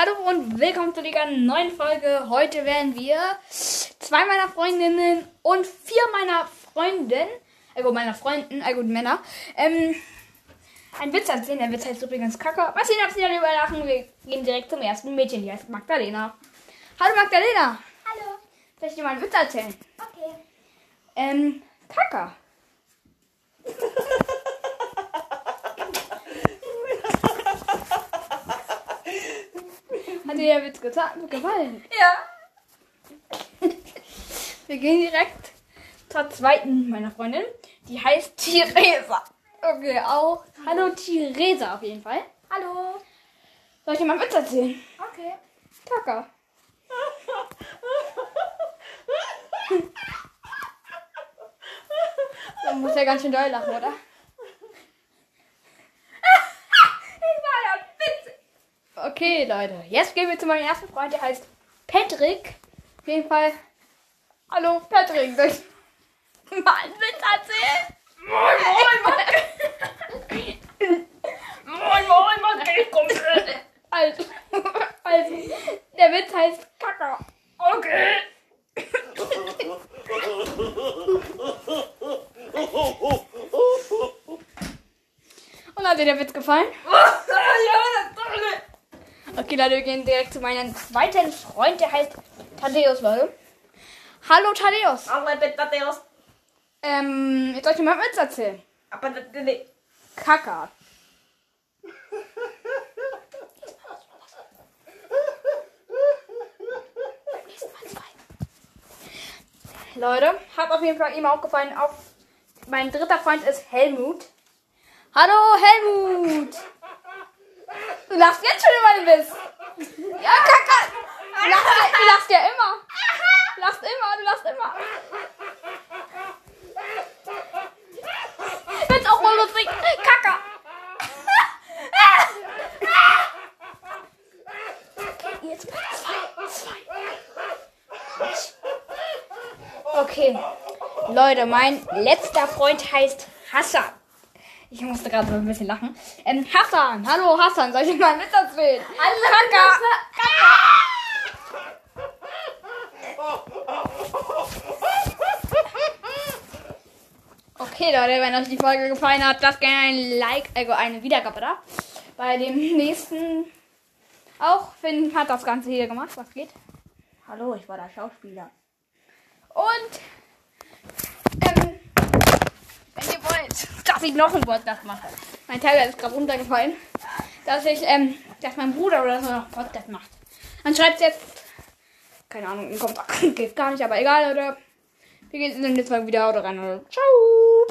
Hallo und willkommen zu dieser neuen Folge. Heute werden wir zwei meiner Freundinnen und vier meiner Freundinnen, also meiner Freunden, also Männer, ähm, einen Witz erzählen. Der Witz heißt übrigens Kacke. Was sehen, ob sie darüber lachen? Wir gehen direkt zum ersten Mädchen. Die heißt Magdalena. Hallo Magdalena. Hallo. Soll ich dir mal einen Witz erzählen? Okay. Ähm, Kacke. Hat dir der Witz gefallen? Ja. Wir gehen direkt zur zweiten meiner Freundin. Die heißt Theresa. Okay, auch. Hallo Theresa auf jeden Fall. Hallo. Soll ich dir mal einen Witz erzählen? Okay. Kacke. Man muss ja ganz schön doll lachen, oder? Das war ja witzig. Okay, Leute. Jetzt gehen wir zu meinem ersten Freund, der heißt Patrick. Auf jeden Fall. Hallo, Patrick. Soll ich mal einen Witz erzählen? Moin, moin, moin, moin, moin, ich komm. Also, also, der Witz heißt Kacke. Okay. Und hat dir der Witz gefallen? Okay, Leute, wir gehen direkt zu meinem zweiten Freund, der heißt Thaddeus, Leute. Hallo, Thaddeus. Aber bitte, Deus. Ähm, jetzt soll ich dir mal einen Witz erzählen. Aber nicht. Kacke. Leute, hat auf jeden Fall ihm auch gefallen. Auch mein dritter Freund ist Helmut. Hallo Helmut! Du lachst jetzt schon über den Witz. Ja, Kacke! Du lachst, ja- du lachst ja immer. Du lachst immer, du lachst immer. Jetzt auch mal lustig. Kacke! Jetzt zwei, zwei. Okay. Leute, mein letzter Freund heißt Hassan. Ich musste gerade so ein bisschen lachen. Ähm, Hassan, hallo Hassan, soll ich mal einen Witz erzählen? Kacke! Okay, Leute, wenn euch die Folge gefallen hat, lasst gerne ein Like, also eine Wiedergabe da. Bei dem nächsten auch. Finn hat das Ganze hier gemacht. Was geht? Hallo, ich war der Schauspieler. Und, ähm, wenn ihr wollt, dass ich noch einen Podcast mache. Mein Tablet ist gerade runtergefallen. Dass ich, ähm, dass mein Bruder oder so noch Podcast macht. Dann schreibt jetzt, keine Ahnung, kommt geht gar nicht, aber egal, oder? Wir gehen in den Mal wieder oder rein. Oder? Ciao!